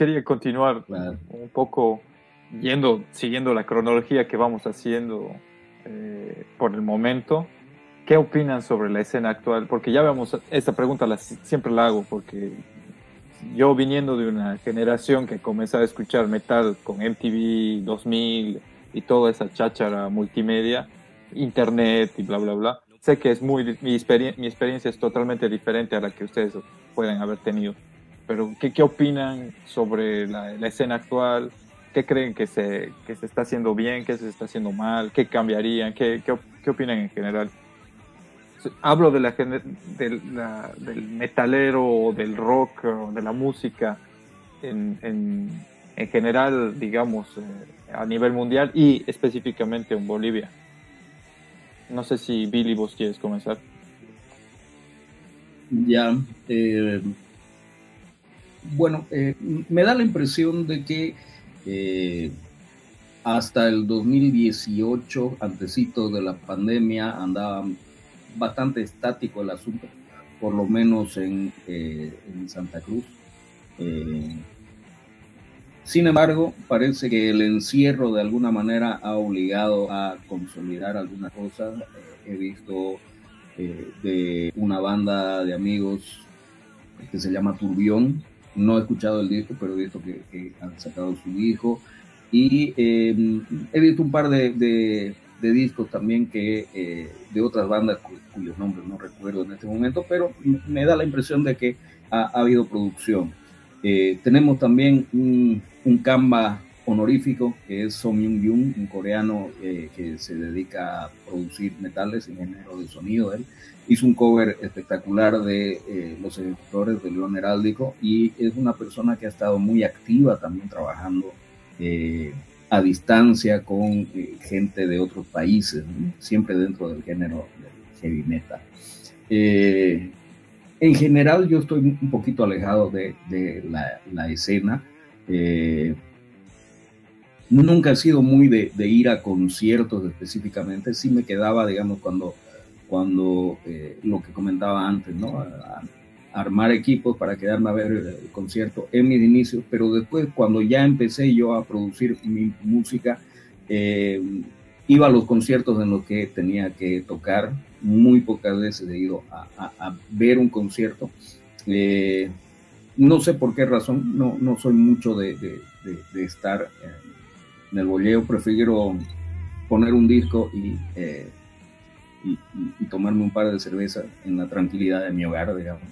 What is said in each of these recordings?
quería continuar un poco yendo, siguiendo la cronología que vamos haciendo eh, por el momento. ¿Qué opinan sobre la escena actual? Porque ya vemos, esta pregunta la, siempre la hago porque yo viniendo de una generación que comenzó a escuchar metal con MTV 2000 y toda esa cháchara multimedia, internet y bla, bla, bla, sé que es muy, mi, mi experiencia es totalmente diferente a la que ustedes pueden haber tenido. Pero, ¿qué, qué opinan sobre la, escena actual? ¿Qué creen que se, que se está haciendo bien? ¿Qué se está haciendo mal? ¿Qué cambiarían? ¿Qué, qué, qué opinan en general? Hablo de la, del metalero o del rock de la música en, en, en general, digamos, eh, a nivel mundial y específicamente en Bolivia. No sé si Billy, vos quieres comenzar. Ya, eh, bueno, eh, me da la impresión de que eh, hasta el 2018, antecito de la pandemia, andaba bastante estático el asunto, por lo menos en, en Santa Cruz. sin embargo, parece que el encierro de alguna manera ha obligado a consolidar algunas cosas. he visto de una banda de amigos que se llama Turbión. No he escuchado el disco, pero he visto que, han sacado su disco. Y em, he visto un par de, discos también que de otras bandas cuyos nombres no recuerdo en este momento, pero me da la impresión de que ha, habido producción. Eh, tenemos también un, un honorífico, que es Song Myung Jung, un coreano eh, que se dedica a producir metales, ingeniero de sonido. Él hizo un cover espectacular de eh, Los Ejecutores de León Heráldico y es una persona que ha estado muy activa también trabajando eh, a distancia con gente de otros países, siempre dentro del género del heavy metal. en general, yo estoy un poquito alejado de, la, escena. Nunca he sido muy de, ir a conciertos específicamente, sí me quedaba, digamos, cuando, cuando eh, lo que comentaba antes, ¿no? armar equipos para quedarme a ver el concierto en mis inicios, pero después cuando ya empecé yo a producir mi música, eh, iba a los conciertos en los que tenía que tocar, muy pocas veces he ido a, ver un concierto. Eh, no sé por qué razón, no, no soy mucho de, de, estar en el boleo prefiero poner un disco eh, y, tomarme un par de cervezas en la tranquilidad de mi hogar, digamos.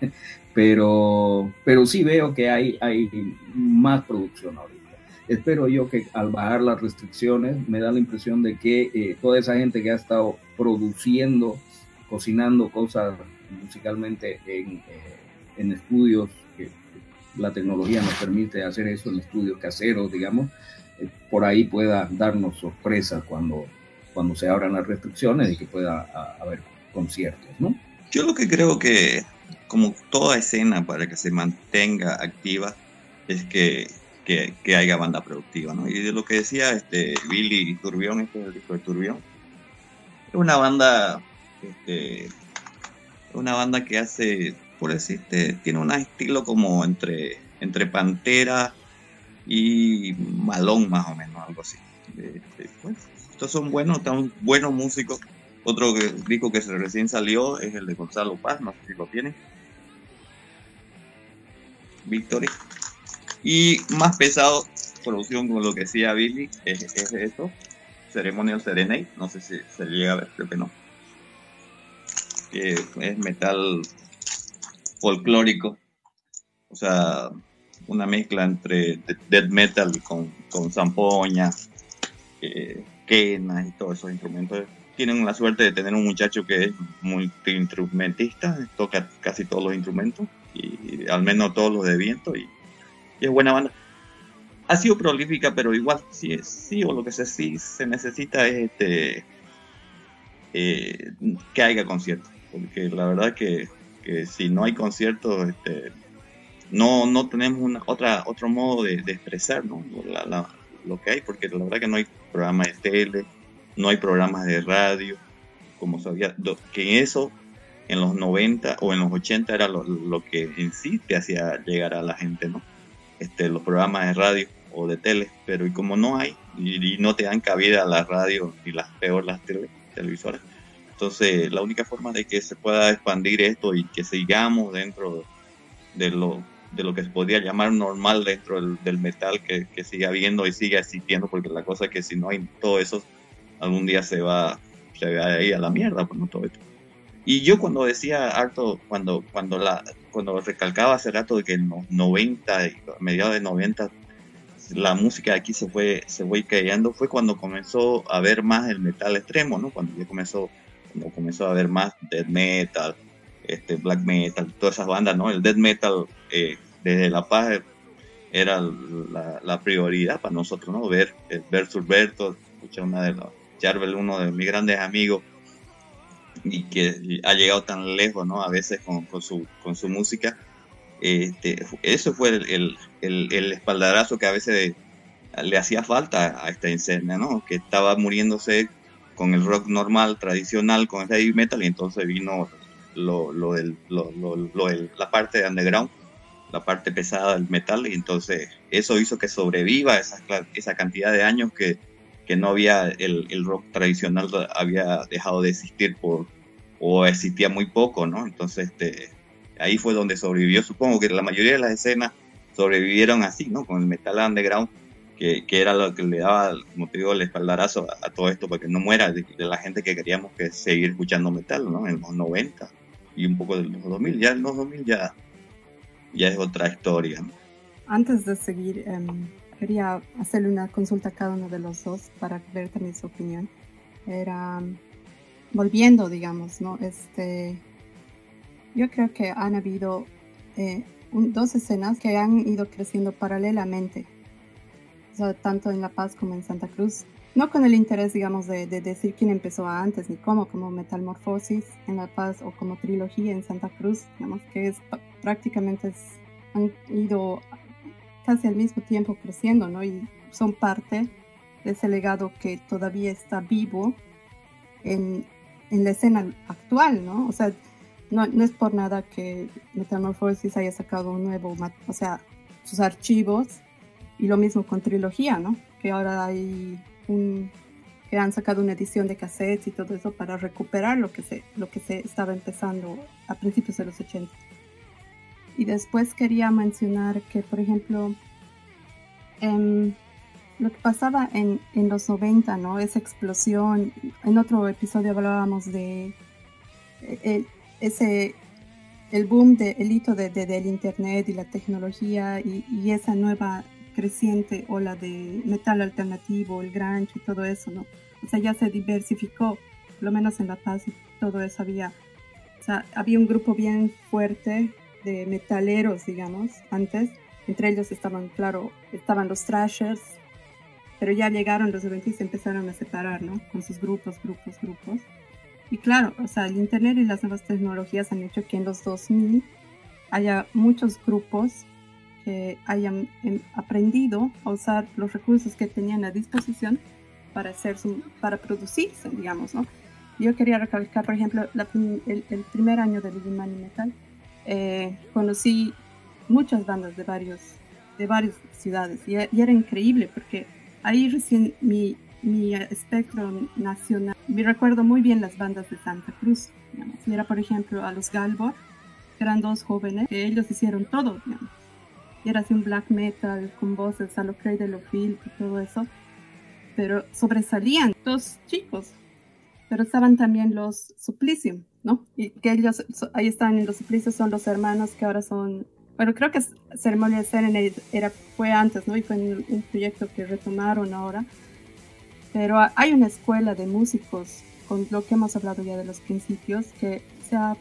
pero, pero sí veo que hay, hay más producción ahorita. Espero yo que al bajar las restricciones me da la impresión de que eh, toda esa gente que ha estado produciendo, cocinando cosas musicalmente en, eh, en estudios, que la tecnología nos permite hacer eso en estudios caseros, digamos, por ahí pueda darnos sorpresa cuando, cuando se abran las restricciones y que pueda haber conciertos, ¿no? Yo lo que creo que, como toda escena para que se mantenga activa, es que, que, haya banda productiva, ¿no? Y de lo que decía este Billy Turbión, este es el disco de Turbión, es una banda, este, una banda que hace, por decirte, tiene un estilo como entre, entre Pantera, y Malón más o menos, algo así. Pues, estos son buenos, están buenos músicos. Otro disco que recién salió es el de Gonzalo Paz, no sé si lo tienen. Victory. Y más pesado, producción como lo que decía Billy, es, es esto. Ceremonial Serenade, no sé si se llega a ver, creo que no. es metal folclórico. O sea, una mezcla entre death metal con, con zampoña, eh, quena y todos esos instrumentos. Tienen la suerte de tener un muchacho que es multiinstrumentista, toca casi todos los instrumentos, y al menos todos los de viento, y, es buena banda. Ha sido prolífica, pero igual sí, sí o lo que se, sí se necesita es este, eh, que haya conciertos, porque la verdad que, que si no hay conciertos, este, no, no tenemos una, otra, otro modo de, expresar lo que hay, porque la verdad que no hay programas de tele, no hay programas de radio, como sabía, que eso en los 90 o en los 80 era lo, que en sí te hacía llegar a la gente, ¿no? este, los programas de radio o de tele, pero y como no hay, y, no te dan cabida a la radio y las peor las televisoras, entonces la única forma de que se pueda expandir esto y que sigamos dentro de lo, de lo que se podría llamar normal dentro del, metal, que, que, siga habiendo y siga existiendo, porque la cosa es que si no hay todo eso, algún día se va, se va a a la mierda, pues no todo esto. Y yo cuando decía harto, cuando, cuando, la, cuando recalcaba hace rato de que en los 90, a mediados de 90, la música aquí se fue, se fue cayendo, fue cuando comenzó a ver más el metal extremo, ¿no? Cuando ya comenzó, cuando comenzó a ver más death metal, este, black metal, todas esas bandas, ¿no? El death metal eh, desde La Paz era la, prioridad para nosotros, ¿no? Ver, ver Surberto, escuchar una de los, Jarvel, uno de mis grandes amigos, y que ha llegado tan lejos, ¿no? A veces con, con, su, con su música. Este, eso fue el, el, el, espaldarazo que a veces le hacía falta a esta escena, ¿no? Que estaba muriéndose con el rock normal, tradicional, con el heavy metal, y entonces vino lo, lo, del, lo, lo la parte de underground, la parte pesada del metal, y entonces eso hizo que sobreviva esa, esa cantidad de años que, que no había el, el, rock tradicional había dejado de existir por o existía muy poco, ¿no? Entonces este, ahí fue donde sobrevivió. Supongo que la mayoría de las escenas sobrevivieron así, ¿no? Con el metal underground, que, que era lo que le daba, como te digo, el espaldarazo a, todo esto para que no muera de, la gente que queríamos que seguir escuchando metal, ¿no? En los 90 y un poco de los 2000. Ya los 2000 ya, ya es otra historia. Antes de seguir, em, quería hacerle una consulta a cada uno de los dos para ver también su opinión. Era, volviendo, digamos, ¿no? Este, yo creo que han habido eh, dos escenas que han ido creciendo paralelamente, tanto en La Paz como en Santa Cruz. No con el interés, digamos, de, de, decir quién empezó antes ni cómo, como Metamorfosis en La Paz o como trilogía en Santa Cruz, digamos que es prácticamente han ido casi al mismo tiempo creciendo, ¿no? Y son parte de ese legado que todavía está vivo en, en la escena actual, ¿no? O sea, no, no, es por nada que Metamorphosis haya sacado un nuevo, o sea, sus archivos, y lo mismo con Trilogía, ¿no? Que ahora hay un, que han sacado una edición de cassettes y todo eso para recuperar lo que se, lo que se estaba empezando a principios de los 80. Y después quería mencionar que, por ejemplo, em, lo que pasaba en, en, los 90, ¿no? Esa explosión. En otro episodio hablábamos de el, e, ese, el boom, de, el hito de, del Internet y la tecnología y, y, esa nueva creciente ola de metal alternativo, el grunge y todo eso, ¿no? O sea, ya se diversificó, por lo menos en La Paz y todo eso había, o sea, había un grupo bien fuerte de metaleros, digamos, antes. Entre ellos estaban, claro, estaban los thrashers, pero ya llegaron los 20 y se empezaron a separar, ¿no? Con sus grupos, grupos, grupos. Y claro, o sea, el Internet y las nuevas tecnologías han hecho que en los 2000 haya muchos grupos que hayan em, aprendido a usar los recursos que tenían a disposición para, hacer su, para producirse, digamos, ¿no? Yo quería recalcar, por ejemplo, el, el, primer año de Money Metal, eh, conocí muchas bandas de, varios, de varias ciudades y, era increíble porque ahí recién mi, mi espectro nacional, me recuerdo muy bien las bandas de Santa Cruz, digamos. y era por ejemplo a los Galbor, que eran dos jóvenes, que ellos hicieron todo, digamos. Y era así un black metal con voces a lo Craig de lo y todo eso, pero sobresalían dos chicos, pero estaban también los Suplicio, ¿no? Y que ellos, ahí están en los suplicios, son los hermanos que ahora son, bueno, creo que Ceremonia de Serenade era, fue antes, ¿no? Y fue un proyecto que retomaron ahora. Pero hay una escuela de músicos, con lo que hemos hablado ya de los principios, que se ha,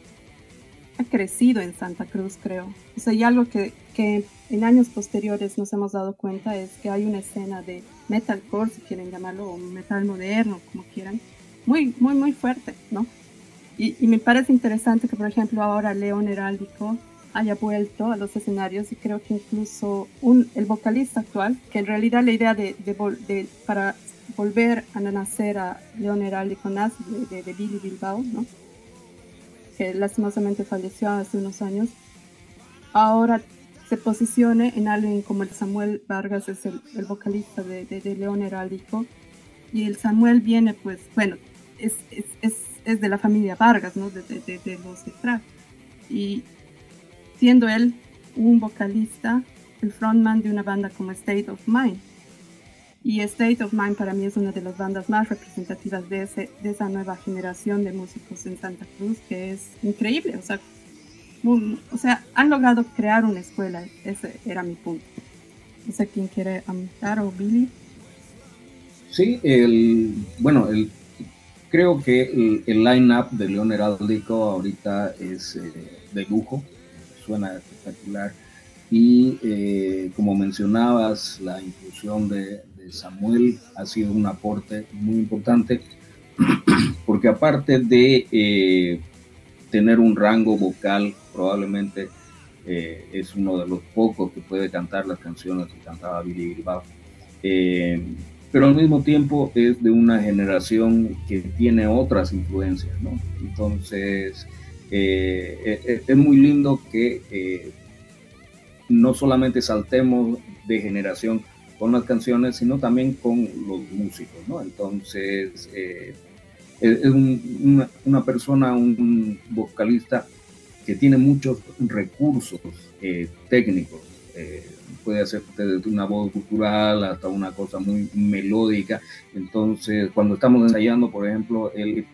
ha crecido en Santa Cruz, creo. O sea, y algo que, que en años posteriores nos hemos dado cuenta es que hay una escena de metalcore, si quieren llamarlo, o metal moderno, como quieran, muy, muy, muy fuerte, ¿no? Y, me parece interesante que, por ejemplo, ahora León Heráldico haya vuelto a los escenarios y creo que incluso un, el vocalista actual, que en realidad la idea de, de, para volver a nacer a León Heráldico nace de, de, Billy Bilbao, ¿no? Que lastimosamente falleció hace unos años, ahora se posicione en alguien como el Samuel Vargas, es el, vocalista de, de, León Heráldico, y el Samuel viene, pues, bueno, es, es, es, es de la familia Vargas, ¿no? De, de los detrás. Y siendo él un vocalista, el frontman de una banda como State of Mind. Y State of Mind para mí es una de las bandas más representativas de, ese, de esa nueva generación de músicos en Santa Cruz, que es increíble. O sea, o sea, han logrado crear una escuela. Ese era mi punto. No sé quién quiere amigar o Billy. Sí, el, bueno, el, creo que el, el line-up de León Heráldico ahorita es eh, de lujo, suena espectacular. Y eh, como mencionabas, la inclusión de, Samuel ha sido un aporte muy importante, porque aparte de eh, tener un rango vocal probablemente eh, es uno de los pocos que puede cantar las canciones que cantaba Billy Bilbao. Eh, pero al mismo tiempo es de una generación que tiene otras influencias. Entonces, eh, es muy lindo que no solamente saltemos de generación con las canciones, sino también con los músicos, ¿no? Entonces, es una, una, persona, un vocalista que tiene muchos recursos eh, técnicos. Eh, puede hacer desde una voz cultural hasta una cosa muy melódica. Entonces, cuando estamos ensayando, por ejemplo, él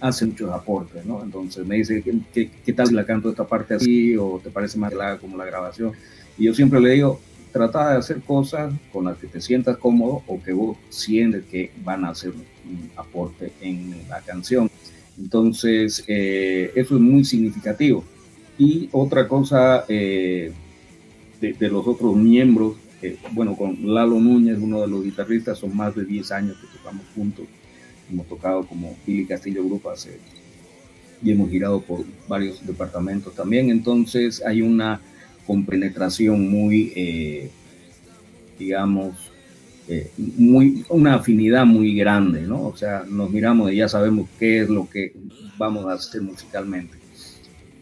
hace muchos aportes, ¿no? Entonces me dice, ¿qué, qué, tal si la canto esta parte así? ¿O te parece más larga como la grabación? Y yo siempre le digo, trata de hacer cosas con las que te sientas cómodo o que vos sientes que van a hacer un aporte en la canción. Entonces, eh, eso es muy significativo. Y otra cosa eh, de, los otros miembros, bueno, con Lalo Núñez, uno de los guitarristas, son más de 10 años que tocamos juntos. Hemos tocado como Billy Castillo Grupo hace, y hemos girado por varios departamentos también. Entonces hay una compenetración muy, eh, digamos, eh, muy, una afinidad muy grande, ¿no? O sea, nos miramos y ya sabemos qué es lo que vamos a hacer musicalmente.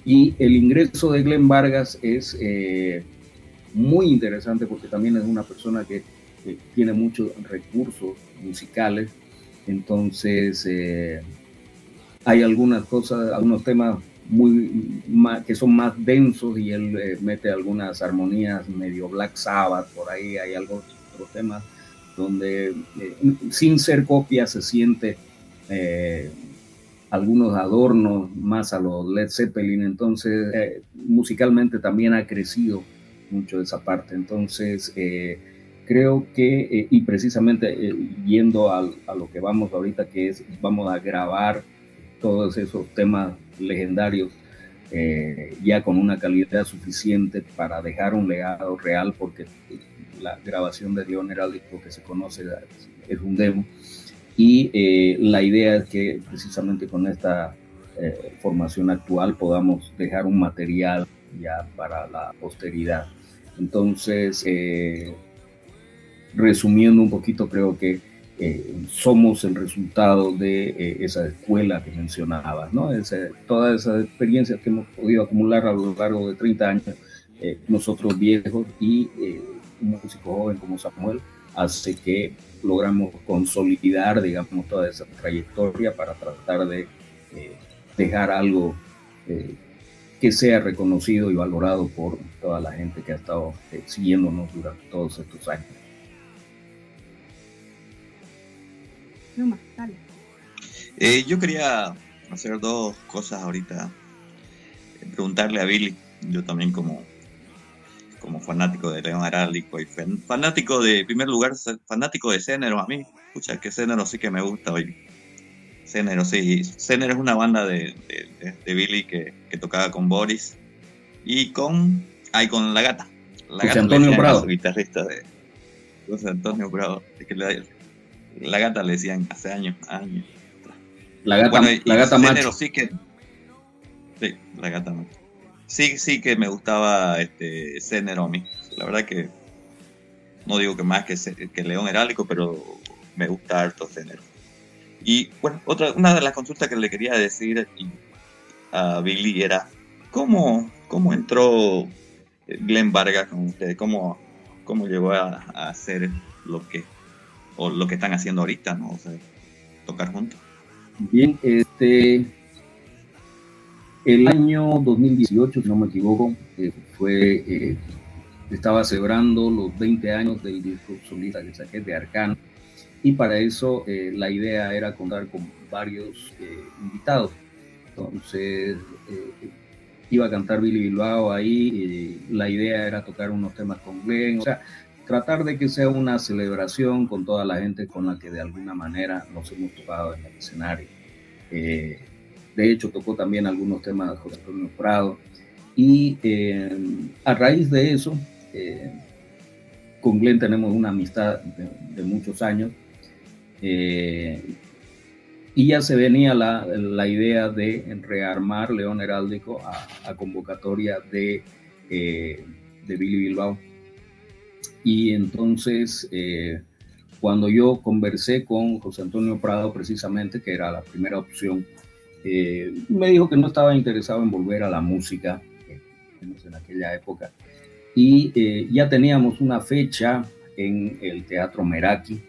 Y el ingreso de Glenn Vargas es eh, muy interesante porque también es una persona que, tiene muchos recursos musicales. Entonces, eh, hay algunas cosas, algunos temas muy que son más densos y él eh, mete algunas armonías medio Black Sabbath, por ahí hay algo, otros temas donde sin ser copia se siente algunos adornos más a los Led Zeppelin, entonces eh, musicalmente también ha crecido mucho esa parte, entonces eh, creo que, eh, y precisamente yendo a, a, lo que vamos ahorita, que es, vamos a grabar todos esos temas legendarios ya con una calidad suficiente para dejar un legado real, porque la grabación de Leon Heráldico que se conoce es un demo, y eh, la idea es que precisamente con esta eh, formación actual podamos dejar un material ya para la posteridad. Entonces, eh, resumiendo un poquito, creo que somos el resultado de esa escuela que mencionabas, ¿no? todas esas experiencias que hemos podido acumular a lo largo de 30 años, nosotros viejos y un músico joven como Samuel, hace que logramos consolidar, digamos, toda esa trayectoria para tratar de eh, dejar algo eh, que sea reconocido y valorado por toda la gente que ha estado eh, siguiéndonos durante todos estos años. Yo quería hacer dos cosas ahorita. Preguntarle a Billy, yo también como como fanático de León Heráldico y fanático de, en primer lugar, fanático de Cénero a mí. Escucha, que Cénero sí que me gusta hoy. Cénero, sí. Cénero es una banda de, de, Billy que, que, tocaba con Boris y con, ay, con La Gata. La Gata Antonio Bravo. guitarrista de José Antonio Bravo. Que la, Gata le decían hace años, años. La Gata, la gata Cénero sí que... Sí, La Gata Macho sí, sí que me gustaba este Ceneromi. La verdad que no digo que más que, que León Herálico, pero me gusta harto Cenero. Y bueno, otra, una de las consultas que le quería decir a Billy era, ¿cómo, cómo entró Glenn Vargas con ustedes? ¿Cómo, cómo llegó a, hacer lo que, o lo que están haciendo ahorita, ¿no? O sea, tocar juntos. Bien, este, el año 2018, si no me equivoco, eh, fue, eh, estaba celebrando los 20 años del disco solista que saqué de Arcano y para eso eh, la idea era contar con varios invitados. Entonces iba a cantar Billy Bilbao ahí, la idea era tocar unos temas con Glenn, o sea, tratar de que sea una celebración con toda la gente con la que de alguna manera nos hemos tocado en el escenario. Eh, de hecho, tocó también algunos temas de José Antonio Prado. Y eh, a raíz de eso, eh, con Glenn tenemos una amistad de, muchos años. y ya se venía la, la, idea de rearmar León Heráldico a, a convocatoria de, de Billy Bilbao y entonces, eh, cuando yo conversé con José Antonio Prado, precisamente, que era la primera opción, eh, me dijo que no estaba interesado en volver a la música eh, en aquella época. Y ya teníamos una fecha en el Teatro Meraki.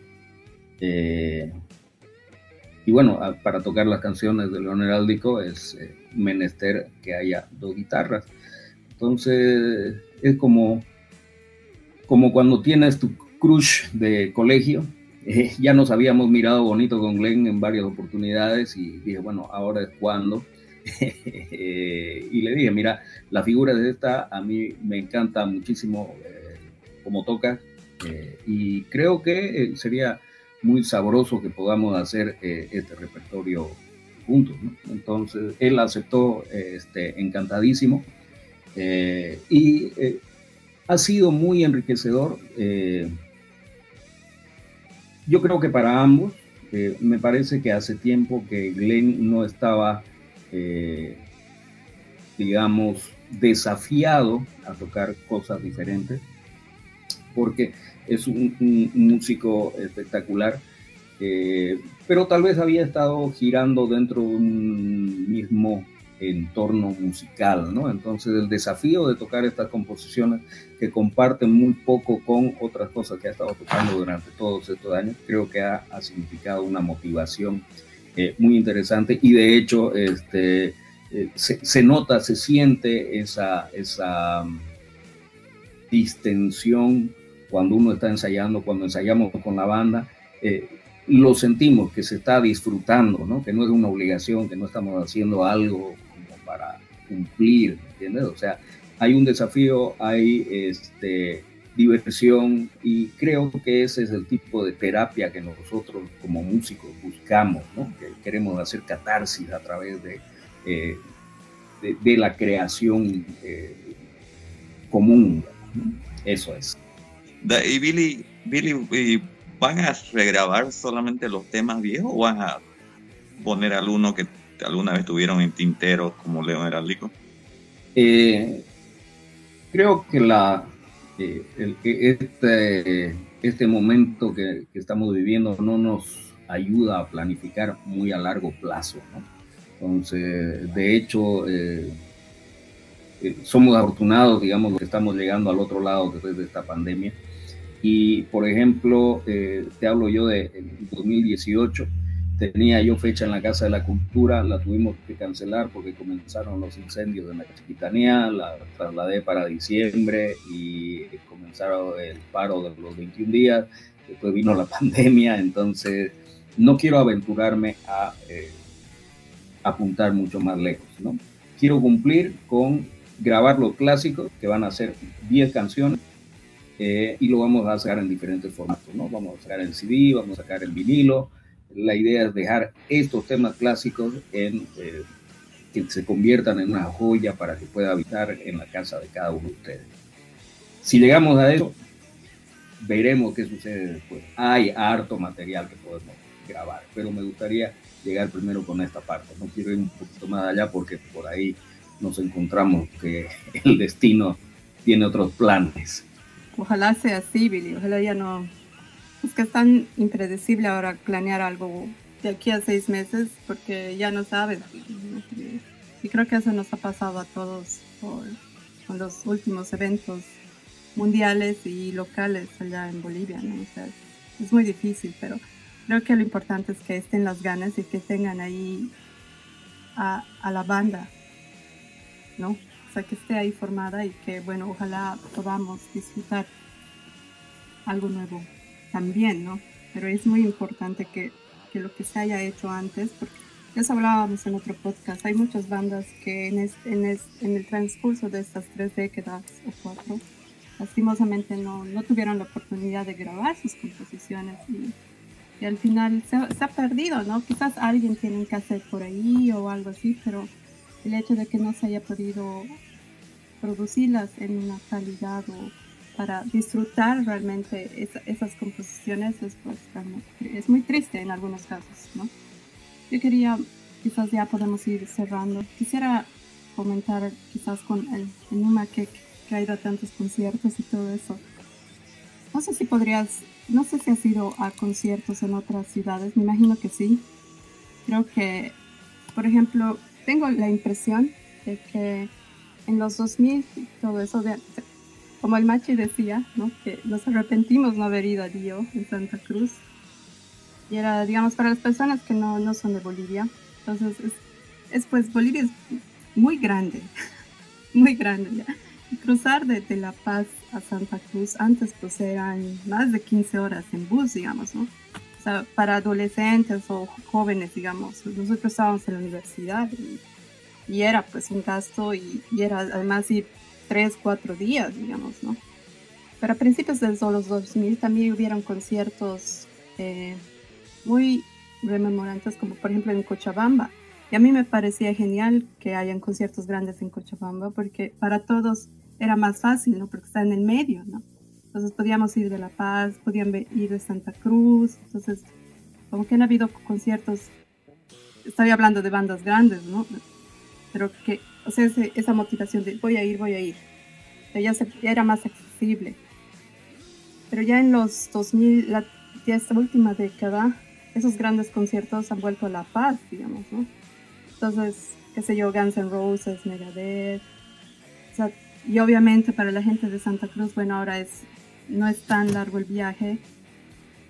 y bueno, para tocar las canciones de León Heráldico es menester que haya dos guitarras. Entonces, es como como cuando tienes tu crush de colegio. Eh, ya nos habíamos mirado bonito con Glenn en varias oportunidades y dije, bueno, ahora es cuando. y le dije, mira, la figura de esta a mí me encanta muchísimo eh, como toca eh, y creo que sería muy sabroso que podamos hacer este repertorio juntos. Entonces él aceptó este, encantadísimo y ha sido muy enriquecedor. Eh, yo creo que para ambos, eh, me parece que hace tiempo que Glenn no estaba, eh, digamos, desafiado a tocar cosas diferentes, porque es un, un músico espectacular, pero tal vez había estado girando dentro de un mismo entorno musical, ¿no? Entonces el desafío de tocar estas composiciones que comparten muy poco con otras cosas que ha estado tocando durante todos estos años, creo que ha, significado una motivación eh, muy interesante y de hecho este, eh, se, nota, se siente esa, esa um, distensión cuando uno está ensayando, cuando ensayamos con la banda. Eh, lo sentimos que se está disfrutando, ¿no? que no es una obligación, que no estamos haciendo algo para cumplir, ¿entiendes? O sea, hay un desafío, hay este, diversión y creo que ese es el tipo de terapia que nosotros como músicos buscamos, ¿no? Que queremos hacer catarsis a través de, eh, de, la creación eh, común. Eso es. Y Billy, Billy, ¿van a regrabar solamente los temas viejos o van a poner alguno que alguna vez tuvieron en tintero como León Heráldico? Eh, creo que la, eh, este, este momento que, estamos viviendo no nos ayuda a planificar muy a largo plazo. Entonces, de hecho, eh, somos afortunados, digamos, que estamos llegando al otro lado después de esta pandemia. Y, por ejemplo, te hablo yo de 2018 tenía yo fecha en la Casa de la Cultura, la tuvimos que cancelar porque comenzaron los incendios en la Capitanía, la trasladé para diciembre y comenzaron el paro de los 21 días, después vino la pandemia, entonces no quiero aventurarme a eh, apuntar mucho más lejos, ¿no? Quiero cumplir con grabar los clásicos, que van a ser 10 canciones, eh, y lo vamos a sacar en diferentes formatos, ¿no? Vamos a sacar el CD, vamos a sacar el vinilo, la idea es dejar estos temas clásicos en, eh, que se conviertan en una joya para que pueda habitar en la casa de cada uno de ustedes. Si llegamos a eso, veremos qué sucede después. Hay harto material que podemos grabar, pero me gustaría llegar primero con esta parte. No quiero ir un poquito más allá porque por ahí nos encontramos que el destino tiene otros planes. Ojalá sea así, Billy. Ojalá ya no es que es tan impredecible ahora planear algo de aquí a seis meses porque ya no sabes. Y creo que eso nos ha pasado a todos por con los últimos eventos mundiales y locales allá en Bolivia, ¿no? O sea, es muy difícil, pero creo que lo importante es que estén las ganas y que tengan ahí a, a la banda, ¿no? O sea, que esté ahí formada y que, bueno, ojalá podamos disfrutar algo nuevo también, ¿no? Pero es muy importante que, que lo que se haya hecho antes, porque ya hablábamos en otro podcast, hay muchas bandas que en, en, el transcurso de estas tres décadas o cuatro, lastimosamente no, no tuvieron la oportunidad de grabar sus composiciones y, al final se, ha perdido, ¿no? Quizás alguien tiene que hacer por ahí o algo así, pero el hecho de que no se haya podido producirlas en una calidad o para disfrutar realmente esas composiciones es, pues, es muy triste en algunos casos, ¿no? Yo quería, quizás ya podemos ir cerrando, quisiera comentar quizás con el, Numa que, que ha ido a tantos conciertos y todo eso. No sé si podrías, no sé si has ido a conciertos en otras ciudades, me imagino que sí. Creo que, por ejemplo, tengo la impresión de que en los 2000 todo eso, de, como el Machi decía, ¿no? que nos arrepentimos no haber ido a Dio en Santa Cruz. Y era, digamos, para las personas que no, no son de Bolivia. Entonces, es, es pues Bolivia es muy grande, muy grande ya. Y cruzar de, de, La Paz a Santa Cruz, antes pues eran más de 15 horas en bus, digamos, ¿no? O sea, para adolescentes o jóvenes, digamos. Nosotros estábamos en la universidad y, y era pues un gasto y, y era además ir tres, cuatro días, digamos, ¿no? Pero a principios de los 2000 también hubieron conciertos eh, muy rememorantes, como por ejemplo en Cochabamba. Y a mí me parecía genial que hayan conciertos grandes en Cochabamba, porque para todos era más fácil, ¿no? Porque está en el medio, ¿no? Entonces podíamos ir de La Paz, podían ir de Santa Cruz, entonces como que han habido conciertos, estoy hablando de bandas grandes, ¿no? Pero que o sea, ese, esa motivación de voy a ir, voy a ir. ya, se, ya, era más accesible. Pero ya en los 2000, la, ya esta última década, esos grandes conciertos han vuelto a la paz, digamos, ¿no? Entonces, qué sé yo, Guns N' Roses, Megadeth. O sea, y obviamente para la gente de Santa Cruz, bueno, ahora es, no es tan largo el viaje.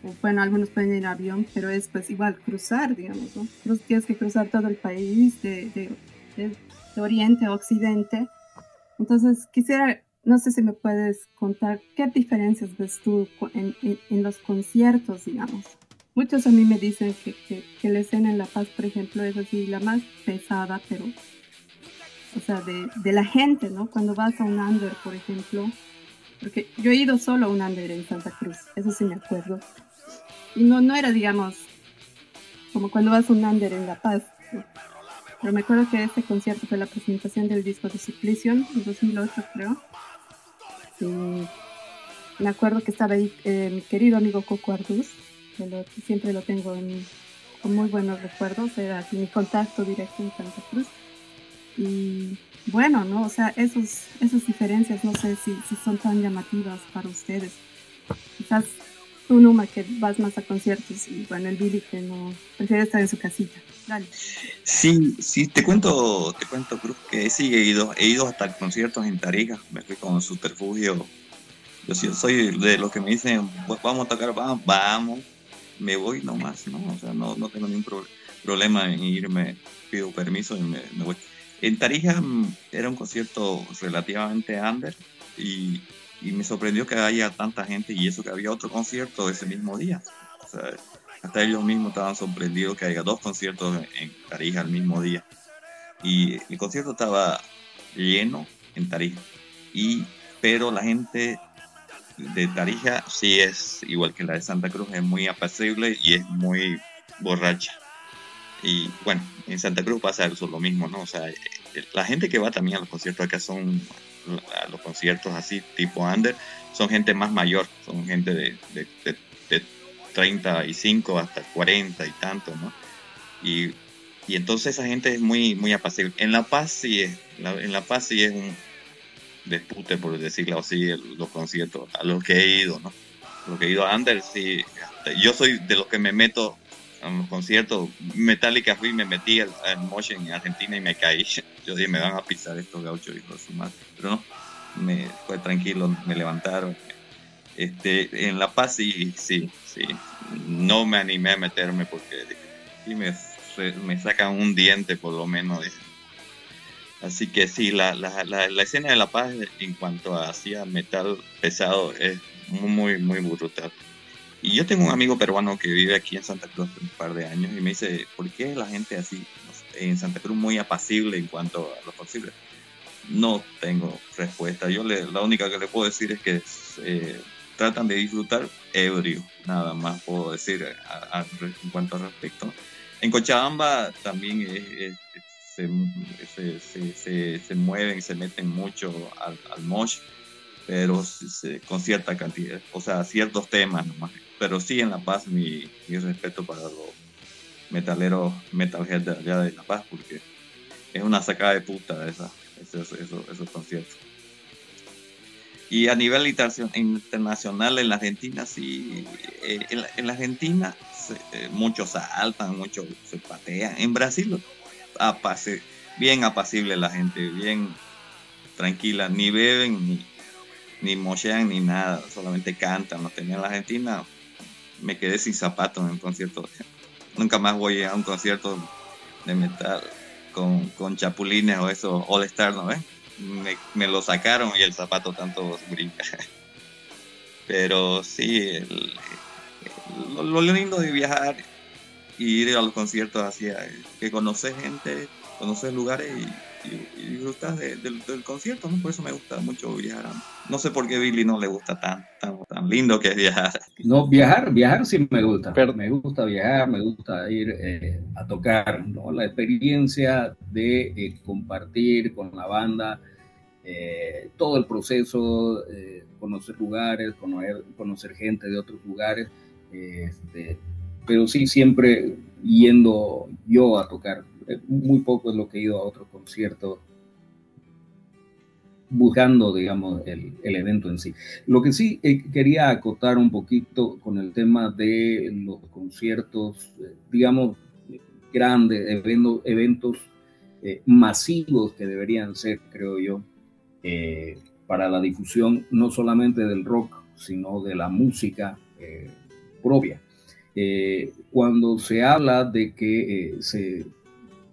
O, bueno, algunos pueden ir en avión, pero es pues igual cruzar, digamos, ¿no? Tienes que cruzar todo el país de, de, de de Oriente a Occidente. Entonces, quisiera, no sé si me puedes contar qué diferencias ves tú en, en, los conciertos, digamos. Muchos a mí me dicen que, que, la escena en La Paz, por ejemplo, es así la más pesada, pero, o sea, de, de la gente, ¿no? Cuando vas a un under, por ejemplo, porque yo he ido solo a un under en Santa Cruz, eso sí me acuerdo. Y no, no era, digamos, como cuando vas a un under en La Paz, pero me acuerdo que este concierto fue la presentación del disco de Supplysion en 2008, creo. Me acuerdo que estaba ahí eh, mi querido amigo Coco Arduz, que, siempre lo tengo en, con muy buenos recuerdos, era mi contacto directo en Santa Cruz. Y bueno, ¿no? O sea, esos, esas diferencias no sé si, si son tan llamativas para ustedes. Quizás tú, Numa, que vas más a conciertos y bueno, el Billy que no prefiere estar en su casita. Sí, sí, te cuento, te cuento, Cruz, que sí he ido, he ido hasta conciertos en Tarija, me fui con Subterfugio. Yo soy de los que me dicen, pues vamos a tocar, vamos, vamos, me voy nomás, ¿no? O sea, no, no tengo ningún problema en irme, pido permiso y me, voy. En Tarija mm, era un concierto relativamente under y, y me sorprendió que haya tanta gente y eso que había otro concierto ese mismo día. O sea, hasta ellos mismos estaban sorprendidos que haya dos conciertos en Tarija al mismo día. Y el concierto estaba lleno en Tarija. Y, pero la gente de Tarija sí es igual que la de Santa Cruz, es muy apacible y es muy borracha. Y bueno, en Santa Cruz pasa eso lo mismo, ¿no? O sea, la gente que va también a los conciertos acá son, a los conciertos así tipo under, son gente más mayor, son gente de, de, de 35 hasta 40 y tanto, ¿no? Y, y entonces esa gente es muy, muy apacible. En La Paz sí es, en La Paz sí es un dispute, por decirlo así, los conciertos a los que he ido, ¿no? Lo que he ido a Anders, sí, yo soy de los que me meto a los conciertos. Metallica fui, me metí al, Motion en Argentina y me caí. Yo dije, me van a pisar estos gauchos, hijos de su madre. Pero no, me fue tranquilo, me levantaron. Este, en La Paz sí, sí, sí. No me animé a meterme porque sí me, sacan un diente por lo menos. Así que sí, la, la, la, la, escena de La Paz en cuanto a metal pesado es muy, muy brutal. Y yo tengo un amigo peruano que vive aquí en Santa Cruz un par de años y me dice, ¿por qué la gente así en Santa Cruz muy apacible en cuanto a lo posible? No tengo respuesta. Yo le, la única que le puedo decir es que eh, tratan de disfrutar ebrio, nada más puedo decir en cuanto al respecto. En Cochabamba también se, se, se, mueven, se meten mucho al, al mosh, pero con cierta cantidad, o sea, ciertos temas nomás. Pero sí en La Paz mi, mi respeto para los metaleros, metalhead de allá de La Paz, porque es una sacada de puta esa, esos, esos, esos conciertos. Y a nivel internacional en la Argentina, sí, eh, en, la, Argentina eh, muchos saltan, muchos se patean. En Brasil, bien apacible la gente, bien tranquila, ni beben, ni, ni mochean, ni nada, solamente cantan. Los tenía en la Argentina, me quedé sin zapatos en un concierto. Nunca más voy a un concierto de metal con, con chapulines o eso, All Star, ¿no ves? me, lo sacaron y el zapato tanto brinca. Pero sí, lo, lindo de viajar y ir a los conciertos así, que conoces gente, conoces lugares y, disfrutas del concierto, ¿no? Por eso me gusta mucho viajar. No sé por qué Billy no le gusta tan, tan, tan lindo que es viajar. No, viajar, viajar sí me gusta. Pero, me gusta viajar, me gusta ir eh, a tocar, ¿no? La experiencia de eh, compartir con la banda, eh, todo el proceso, conocer lugares, conocer, conocer gente de otros lugares, este, pero sí siempre yendo yo a tocar. Muy poco es lo que he ido a otro concierto buscando, digamos, el, el, evento en sí. Lo que sí eh, quería acotar un poquito con el tema de los conciertos, eh, digamos, grandes, eventos, eh, masivos que deberían ser, creo yo, para la difusión no solamente del rock, sino de la música propia. cuando se habla de que se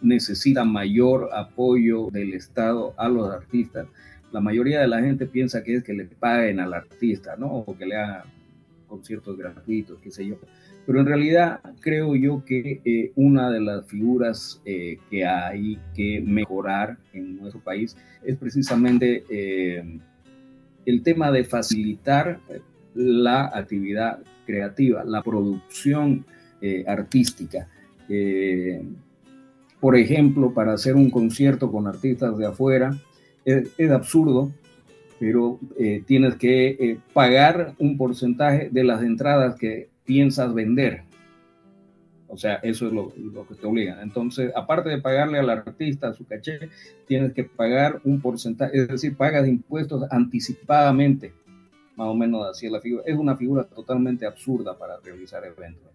necesita mayor apoyo del Estado a los artistas, la mayoría de la gente piensa que es que le paguen al artista, ¿no? O que le hagan conciertos gratuitos, qué sé yo. Pero en realidad creo yo que eh, una de las figuras eh, que hay que mejorar en nuestro país es precisamente eh, el tema de facilitar la actividad creativa, la producción artística. Por ejemplo, para hacer un concierto con artistas de afuera, es, absurdo, pero eh, tienes que eh, pagar un porcentaje de las entradas que piensas vender. O sea, eso es lo, que te obliga. Entonces, aparte de pagarle al artista su caché, tienes que pagar un porcentaje, es decir, pagas impuestos anticipadamente. Más o menos así es la figura. Es una figura totalmente absurda para realizar eventos.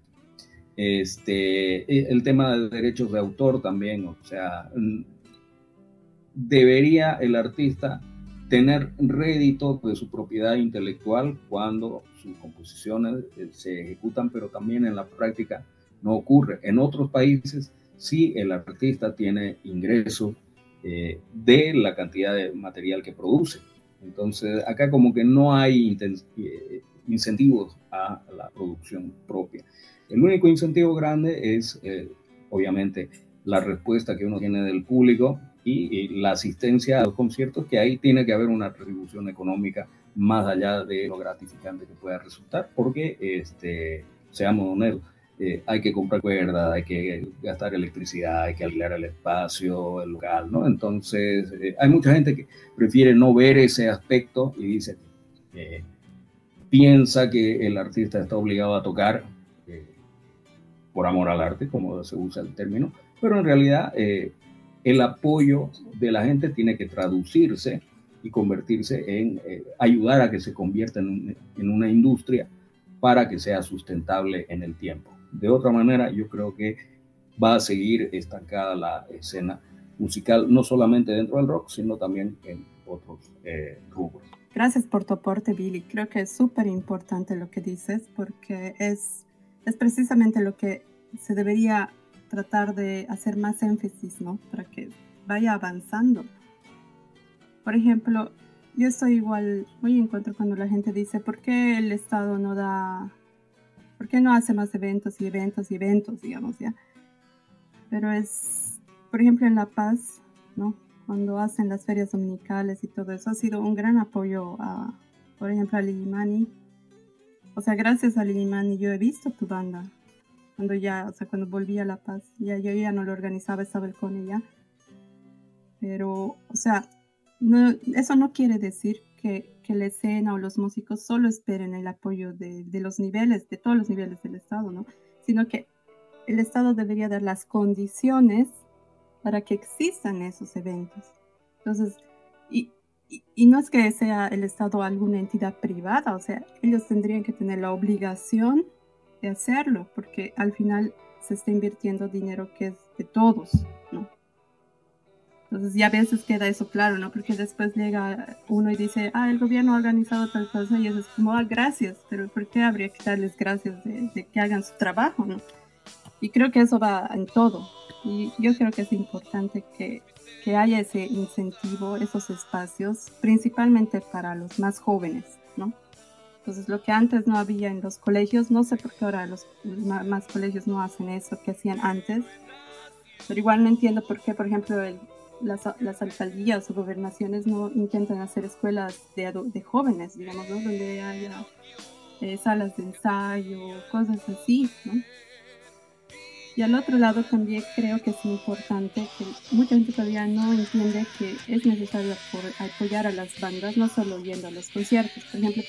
Este, e, el tema de derechos de autor también, o sea, debería el artista tener rédito de su propiedad intelectual cuando sus composiciones eh, se ejecutan, pero también en la práctica no ocurre. En otros países sí el artista tiene ingresos eh, de la cantidad de material que produce. Entonces acá como que no hay eh, incentivos a la producción propia. El único incentivo grande es obviamente la respuesta que uno tiene del público y, la asistencia a los conciertos, que ahí tiene que haber una retribución económica más allá de lo gratificante que pueda resultar, porque, este, seamos honestos, eh, hay que comprar cuerda, hay que gastar electricidad, hay que alquilar el espacio, el local, ¿no? Entonces, eh, hay mucha gente que prefiere no ver ese aspecto y dice, eh, piensa que el artista está obligado a tocar por amor al arte, como se usa el término, pero en realidad el apoyo de la gente tiene que traducirse y convertirse en eh, ayudar a que se convierta en, una industria para que sea sustentable en el tiempo. De otra manera, yo creo que va a seguir estancada la escena musical, no solamente dentro del rock, sino también en otros eh, rubros. Gracias por tu aporte, Billy. Creo que es súper importante lo que dices porque es, es precisamente lo que se debería tratar de hacer más énfasis, ¿no? Para que vaya avanzando. Por ejemplo, yo estoy igual muy en contra cuando la gente dice, ¿por qué el Estado no da, por qué no hace más eventos y eventos y eventos, digamos, ya? Pero es, por ejemplo, en La Paz, ¿no? Cuando hacen las ferias dominicales y todo eso, ha sido un gran apoyo a, por ejemplo, a Lilimani. O sea, gracias a Lilimani yo he visto tu banda. Cuando ya, o sea, cuando volví a La Paz, ya yo ya no lo organizaba, estaba con ella. Pero, o sea, eso no quiere decir que, que, la escena o los músicos solo esperen el apoyo de, de, los niveles, de todos los niveles del Estado, ¿no? Sino que el Estado debería dar las condiciones para que existan esos eventos. Entonces, y, y, no es que sea el Estado alguna entidad privada, o sea, ellos tendrían que tener la obligación de hacerlo, porque al final se está invirtiendo dinero que es de todos, ¿no? Entonces ya a veces queda eso claro, ¿no? Porque después llega uno y dice, ah, el gobierno ha organizado tal cosa y eso es como, ah, gracias, pero ¿por qué habría que darles gracias de, de, que hagan su trabajo, ¿no? Y creo que eso va en todo. Y yo creo que es importante que, que haya ese incentivo, esos espacios, principalmente para los más jóvenes, ¿no? Entonces, lo que antes no había en los colegios, no sé por qué ahora los, más colegios no hacen eso que hacían antes, pero igual no entiendo por qué, por ejemplo, el, las, las, alcaldías o gobernaciones no intentan hacer escuelas de, de jóvenes, digamos, ¿no? donde haya eh, salas de ensayo, cosas así, ¿no? Y al otro lado también creo que es importante que mucha gente todavía no entiende que es necesario apoyar a las bandas, no solo yendo los conciertos. Por ejemplo,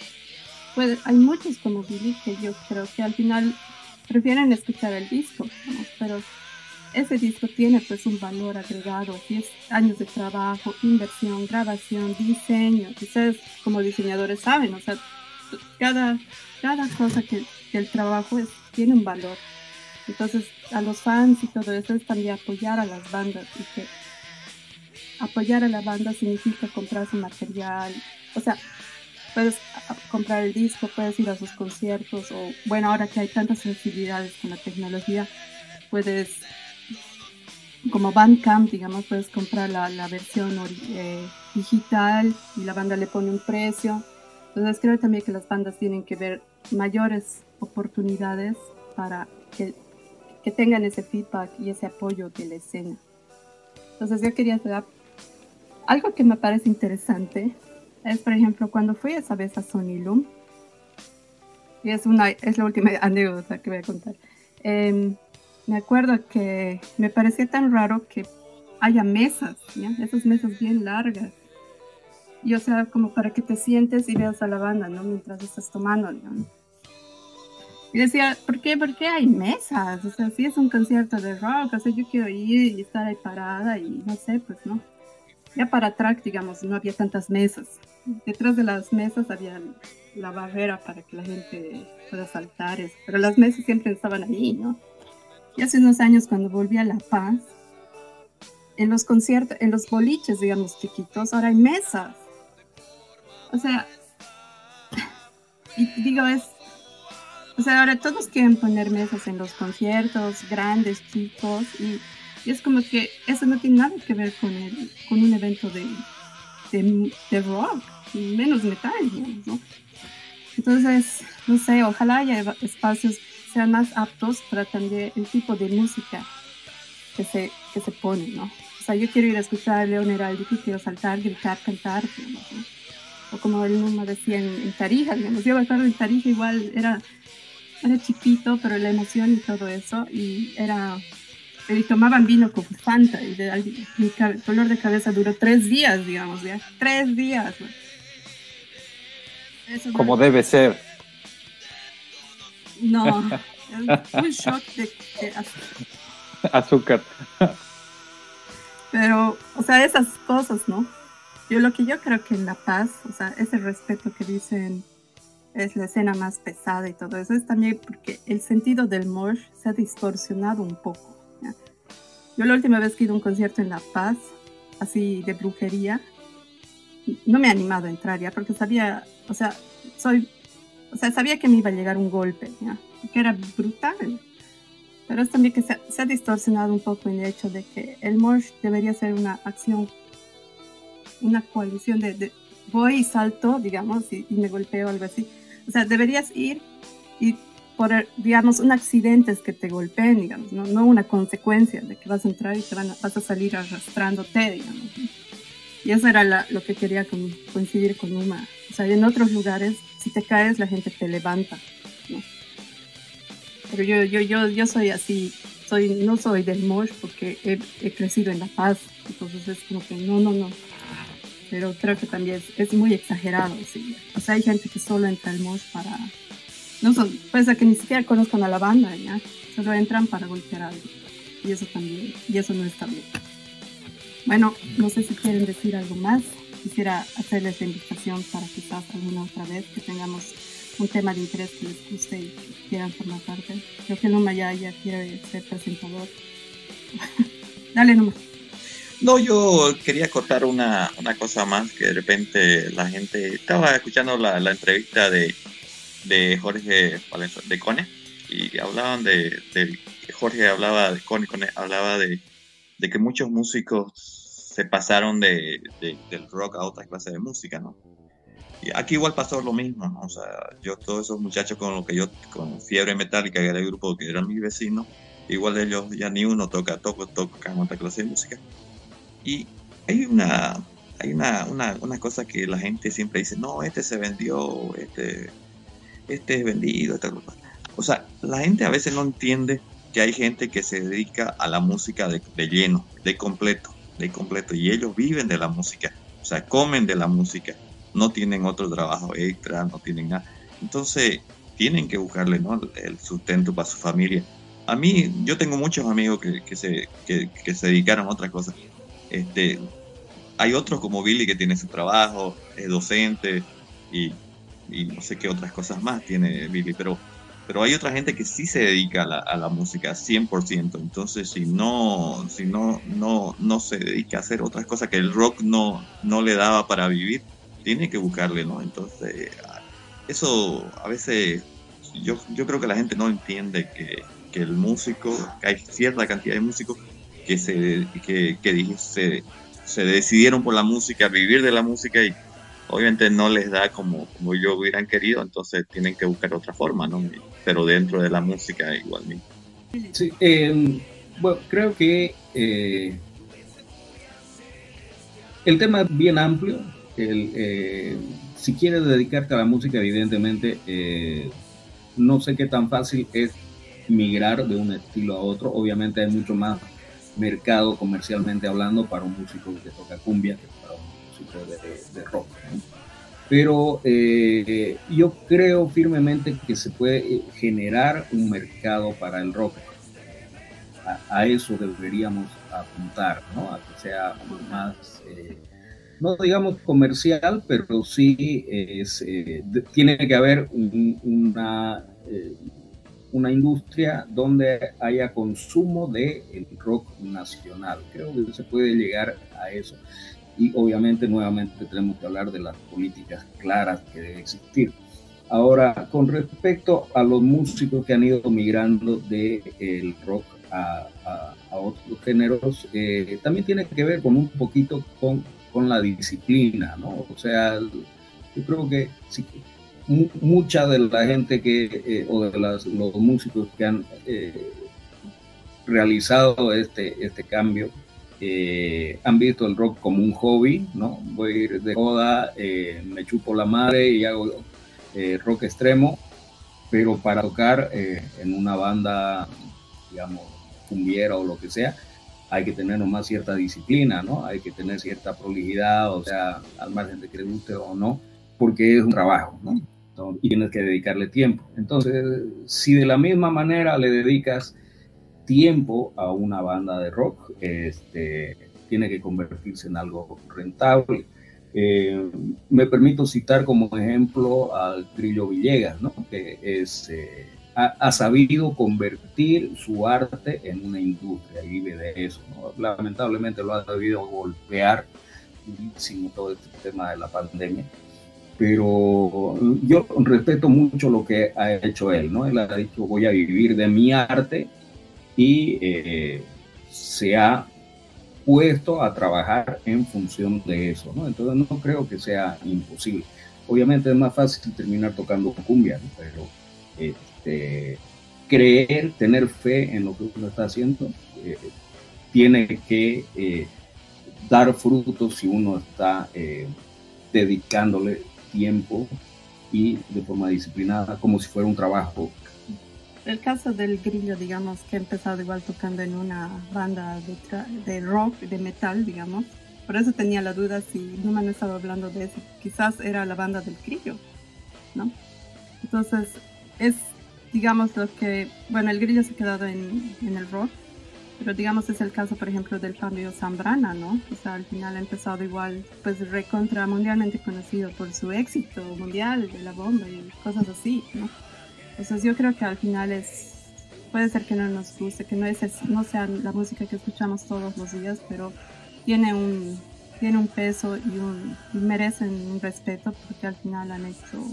pues, hay muchos como Billy que yo creo que al final prefieren escuchar el disco, ¿no? pero ese disco tiene pues un valor agregado, 10 años de trabajo, inversión, grabación, diseño. Ustedes como diseñadores saben, o sea, cada, cada cosa que, el trabajo tiene un valor. Entonces, a los fans y todo eso es también apoyar a las bandas. Y que apoyar a la banda significa comprar su material. O sea, puedes comprar el disco, puedes ir a sus conciertos. O, bueno, ahora que hay tantas sensibilidades con la tecnología, puedes como Bandcamp, digamos, puedes comprar la, la versión eh, digital y la banda le pone un precio. Entonces creo también que las bandas tienen que ver mayores oportunidades para que, que tengan ese feedback y ese apoyo de la escena. Entonces yo quería hacer algo que me parece interesante. Es, por ejemplo, cuando fui esa vez a Sony Loom, y es, una, es la última anécdota que voy a contar. Eh, me acuerdo que me parecía tan raro que haya mesas, ¿ya? esas mesas bien largas. Y o sea, como para que te sientes y veas a la banda, ¿no? Mientras estás tomando, ¿no? Y decía, ¿por qué, ¿por qué hay mesas? O sea, si es un concierto de rock, o sea, yo quiero ir y estar ahí parada y no sé, pues no. Ya para track, digamos, no había tantas mesas. Detrás de las mesas había la barrera para que la gente pueda saltar, pero las mesas siempre estaban ahí, ¿no? Y hace unos años cuando volví a La Paz, en los conciertos, en los boliches, digamos, chiquitos, ahora hay mesas. O sea, y digo, es, o sea, ahora todos quieren poner mesas en los conciertos, grandes, chicos, y, es como que eso no tiene nada que ver con, el, con un evento de, de, de rock, menos metal, digamos, ¿no? Entonces, no sé, ojalá haya espacios sean más aptos para también el tipo de música que se, que se pone, ¿no? O sea, yo quiero ir a escuchar a León Heraldico quiero saltar, gritar, cantar, digamos, ¿no? O como él mismo decía en, en, Tarija, digamos, yo me acuerdo en Tarija igual era, era chiquito, pero la emoción y todo eso, y era, y tomaban vino con Fanta, y de, mi dolor de cabeza duró tres días, digamos, ¿ya? Tres días, ¿no? Eso como no, debe ser. No, un shot de, de azúcar. Pero, o sea, esas cosas, ¿no? Yo lo que yo creo que en La Paz, o sea, ese respeto que dicen es la escena más pesada y todo eso, es también porque el sentido del mosh se ha distorsionado un poco. ¿ya? Yo la última vez que he ido a un concierto en La Paz, así de brujería, no me he animado a entrar ya porque sabía, o sea, soy, o sea, sabía que me iba a llegar un golpe, ¿ya? que era brutal. Pero es también que se, ha distorsionado un poco en el hecho de que el Morsh debería ser una acción, una coalición de, voy y salto, digamos, y, me golpeo, algo así. O sea, deberías ir y por, digamos, un accidente es que te golpeen, digamos, no, una consecuencia de que vas a entrar y te van vas a salir arrastrándote, digamos. Y eso era lo que quería coincidir con Uma. O sea, en otros lugares, si te caes, la gente te levanta. ¿no? Pero yo, yo, yo, yo soy así, soy, no soy del Mosh porque he, crecido en La Paz. Entonces es como que no, no, no. Pero creo que también es, muy exagerado, sí. O sea, hay gente que solo entra al Mosh para... No son, puede ser que ni siquiera conozcan a la banda, ¿ya? Solo entran para golpear a alguien. Y eso también, y eso no está bien. Bueno, no sé si quieren decir algo más. Quisiera hacerles la invitación para quizás alguna otra vez que tengamos un tema de interés que les guste y quieran formar parte. Creo que Numa ya, ya quiere ser presentador. Dale, Numa. No, yo quería cortar una, una, cosa más que de repente la gente estaba escuchando la, la entrevista de, de Jorge de Cone y hablaban de, de Jorge hablaba de Cone, Cone hablaba de, de, que muchos músicos se pasaron de, del rock a otra clase de música, ¿no? aquí igual pasó lo mismo, o sea, yo todos esos muchachos con los que yo, con Fiebre Metálica, que era el grupo que eran mis vecinos, igual ellos ya ni uno toca, toco, toca otra clase de música. Y hay una, hay una, una, una, cosa que la gente siempre dice, no, este se vendió, este, este es vendido, esta O sea, la gente a veces no entiende que hay gente que se dedica a la música de, de lleno, de completo, de completo, y ellos viven de la música, o sea, comen de la música no tienen otro trabajo extra, no tienen nada. Entonces, tienen que buscarle ¿no? el sustento para su familia. A mí, yo tengo muchos amigos que, se, que, se dedicaron a otras cosas. Este, hay otros como Billy que tiene su trabajo, es docente y, no sé qué otras cosas más tiene Billy, pero, pero hay otra gente que sí se dedica a la, a la música 100%. Entonces, si no, si no, no, no se dedica a hacer otras cosas que el rock no, no le daba para vivir, tiene que buscarle, ¿no? Entonces, eso a veces yo, yo creo que la gente no entiende que, que el músico, que hay cierta cantidad de músicos que se, que, que se, se, decidieron por la música, vivir de la música y obviamente no les da como, como yo hubieran querido, entonces tienen que buscar otra forma, ¿no? Pero dentro de la música igualmente. Sí, eh, bueno, creo que eh, el tema es bien amplio, eh, si quieres dedicarte a la música, evidentemente, eh, no sé qué tan fácil es migrar de un estilo a otro. Obviamente hay mucho más mercado comercialmente hablando para un músico que toca cumbia que para un músico de, rock. Pero eh, yo creo firmemente que se puede generar un mercado para el rock. A, eso deberíamos apuntar, ¿no? a que sea más no digamos comercial, pero sí es, eh, tiene que haber una, eh, una industria donde haya consumo de el rock nacional. Creo que se puede llegar a eso. Y obviamente nuevamente tenemos que hablar de las políticas claras que deben existir. Ahora, con respecto a los músicos que han ido migrando del el rock a, otros géneros, eh, también tiene que ver con un poquito con con la disciplina, ¿no? O sea, yo creo que mucha de la gente que, eh, o de los músicos que han eh, realizado este, este cambio, eh, han visto el rock como un hobby, ¿no? Voy a ir de joda, me chupo la madre y hago rock extremo, pero para tocar en una banda, digamos, cumbiera o lo que sea, hay que tener nomás cierta disciplina, ¿no? Hay que tener cierta prolijidad, o sea, al margen de que le guste o no, porque es un trabajo, ¿no? Y tienes que dedicarle tiempo. Entonces, si de la misma manera le dedicas tiempo a una banda de rock, este, tiene que convertirse en algo rentable. Eh, me permito citar como ejemplo al Trillo Villegas, ¿no? que es eh, ha, sabido convertir su arte en una industria vive de eso. Lamentablemente lo ha debido golpear durísimo todo este tema de la pandemia, pero yo respeto mucho lo que ha hecho él, ¿no? Él ha dicho voy a vivir de mi arte y eh, se ha puesto a trabajar en función de eso, ¿no? Entonces no creo que sea imposible. Obviamente es más fácil terminar tocando cumbia, ¿no? pero este, creer, tener fe en lo que uno está haciendo, eh, tiene que eh, dar frutos si uno está dedicándole tiempo y de forma disciplinada, como si fuera un trabajo. El caso del grillo, digamos, que ha empezado igual tocando en una banda de, de rock, de metal, digamos, por eso tenía la duda si Numa no estaba hablando de eso. Quizás era la banda del grillo, ¿no? Entonces, es, digamos, lo que, bueno, el grillo se ha quedado en, en el rock, pero digamos es el caso, por ejemplo, del Fabio Zambrana, ¿no? O sea, al final ha empezado igual, pues recontra mundialmente conocido por su éxito mundial de la bomba y cosas así, ¿no? Entonces yo creo que al final es, puede ser que no nos guste, que no, es, no sea la música que escuchamos todos los días, pero tiene un, tiene un peso y, un, merecen un respeto porque al final han hecho,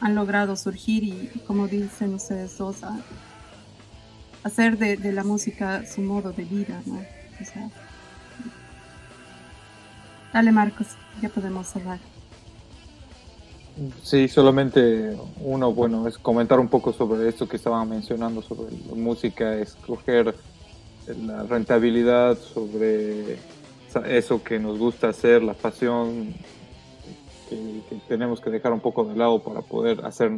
han logrado surgir y, como dicen ustedes dos, hacer de, la música su modo de vida, ¿no? Dale Marcos, ya podemos cerrar. Sí, solamente uno, bueno, es comentar un poco sobre esto que estaban mencionando, sobre la música, escoger la rentabilidad, sobre eso que nos gusta hacer, la pasión que, tenemos que dejar un poco de lado para poder hacer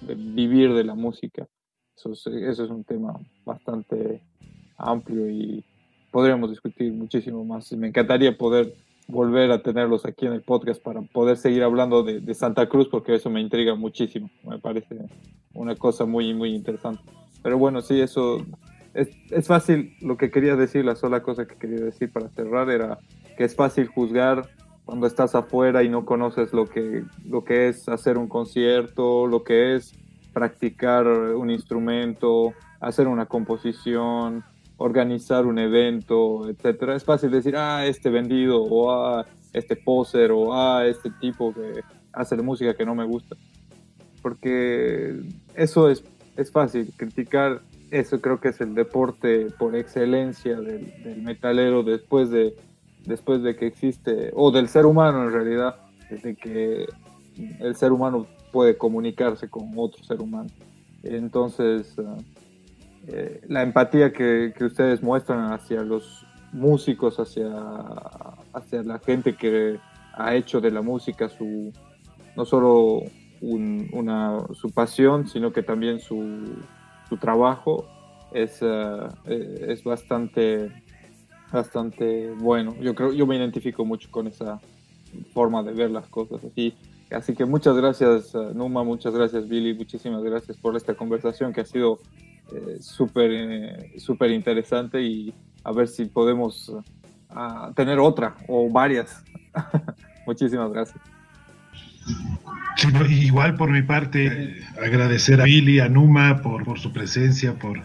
vivir de la música. Eso es, eso es un tema bastante amplio y podríamos discutir muchísimo más. Me encantaría poder volver a tenerlos aquí en el podcast para poder seguir hablando de, de, Santa Cruz porque eso me intriga muchísimo. Me parece una cosa muy, muy interesante. Pero bueno, sí, eso es, es, fácil, lo que quería decir, la sola cosa que quería decir para cerrar era que es fácil juzgar cuando estás afuera y no conoces lo que, lo que es hacer un concierto, lo que es practicar un instrumento, hacer una composición, organizar un evento, etcétera. Es fácil decir, ah, este vendido, o ah, este poser, o ah, este tipo que hace música que no me gusta. Porque eso es, es fácil, criticar eso creo que es el deporte por excelencia del, metalero después de, después de que existe, o del ser humano en realidad, desde que el ser humano puede comunicarse con otro ser humano. Entonces, ah, eh, la empatía que, ustedes muestran hacia los músicos, hacia, hacia la gente que ha hecho de la música su, no solo una, su pasión, sino que también su, su trabajo es, eh, es bastante, bastante bueno. Yo creo, yo me identifico mucho con esa forma de ver las cosas así. Así que muchas gracias Numa, muchas gracias Billy, muchísimas gracias por esta conversación que ha sido eh, súper súper interesante y a ver si podemos tener otra o varias. muchísimas gracias. Igual por mi parte, agradecer a Billy, a Numa por, por su presencia, por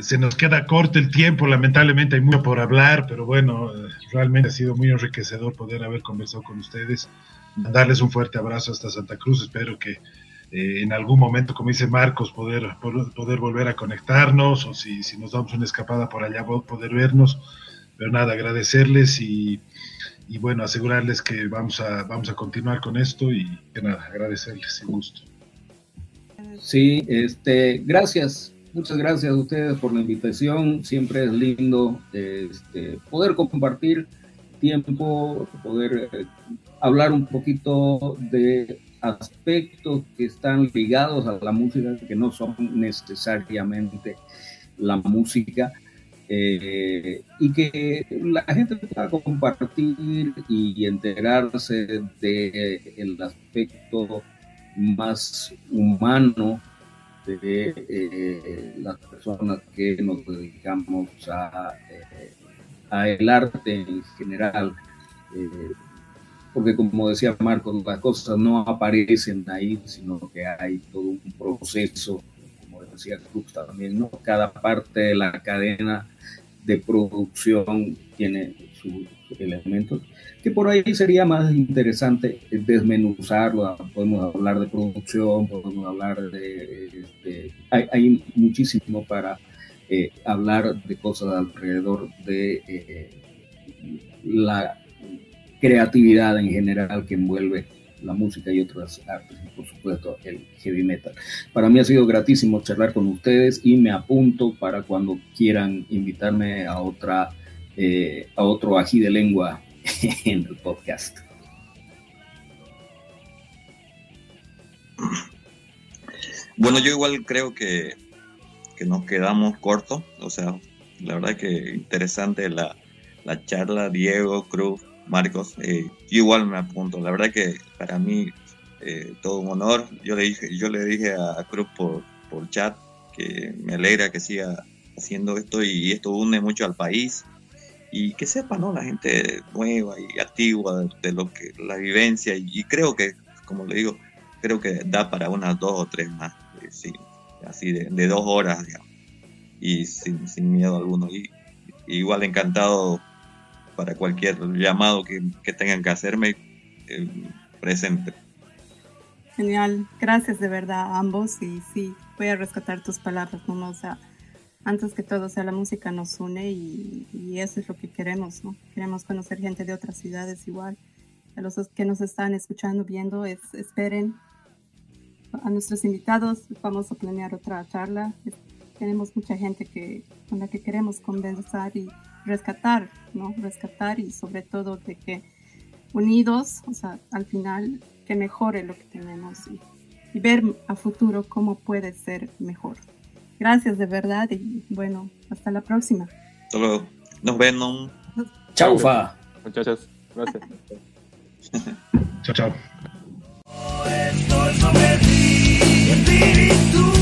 se nos queda corto el tiempo, lamentablemente hay mucho por hablar, pero bueno, realmente ha sido muy enriquecedor poder haber conversado con ustedes, darles un fuerte abrazo hasta Santa Cruz, espero que eh, en algún momento, como dice Marcos, poder, poder volver a conectarnos o si, si nos damos una escapada por allá, poder vernos, pero nada, agradecerles y y bueno, asegurarles que vamos a, vamos a continuar con esto y que nada, agradecerles, sin gusto. Sí, este, gracias, muchas gracias a ustedes por la invitación, siempre es lindo este, poder compartir tiempo, poder eh, hablar un poquito de aspectos que están ligados a la música, que no son necesariamente la música, eh, y que la gente pueda compartir y enterarse del aspecto más humano de eh, las personas que nos dedicamos a, eh, a el arte en general. Porque como decía Marcos, las cosas no aparecen ahí, sino que hay todo un proceso, como decía Cruz también, ¿no? Cada parte de la cadena de producción tiene sus elementos, que por ahí sería más interesante desmenuzarlo. Podemos hablar de producción, podemos hablar de... hay, muchísimo para eh, hablar de cosas alrededor de eh, la creatividad en general que envuelve la música y otras artes, y por supuesto el heavy metal. Para mí ha sido gratísimo charlar con ustedes y me apunto para cuando quieran invitarme a otra eh, a otro ají de lengua en el podcast. Bueno, yo igual creo que, que nos quedamos cortos, o sea, la verdad que interesante la, la charla, Diego, Cruz, Marcos, eh, igual me apunto. La verdad que para mí eh, todo un honor. Yo le dije, yo le dije a Cruz por, por chat que me alegra que siga haciendo esto y esto une mucho al país y que sepa, ¿no? La gente nueva y activa de, lo que la vivencia y, creo que, como le digo, creo que da para unas dos o tres más, eh, sí, así de, de, dos horas, digamos, y sin, sin miedo alguno. Y, igual encantado para cualquier llamado que, que tengan que hacerme eh, presente. Genial, gracias de verdad a ambos y sí, voy a rescatar tus palabras, ¿no? O sea, antes que todo, o sea, la música nos une y, y, eso es lo que queremos, ¿no? Queremos conocer gente de otras ciudades igual. A los que nos están escuchando, viendo, es, esperen a nuestros invitados, vamos a planear otra charla. Tenemos mucha gente que, con la que queremos conversar y rescatar, ¿no? Rescatar y sobre todo de que unidos, o sea, al final, que mejore lo que tenemos y, ver a futuro cómo puede ser mejor. Gracias de verdad y bueno, hasta la próxima. Hasta luego. Nos vemos. Chau, Fa. Muchachos, gracias. chao, chao. Estoy sobre ti, espíritu.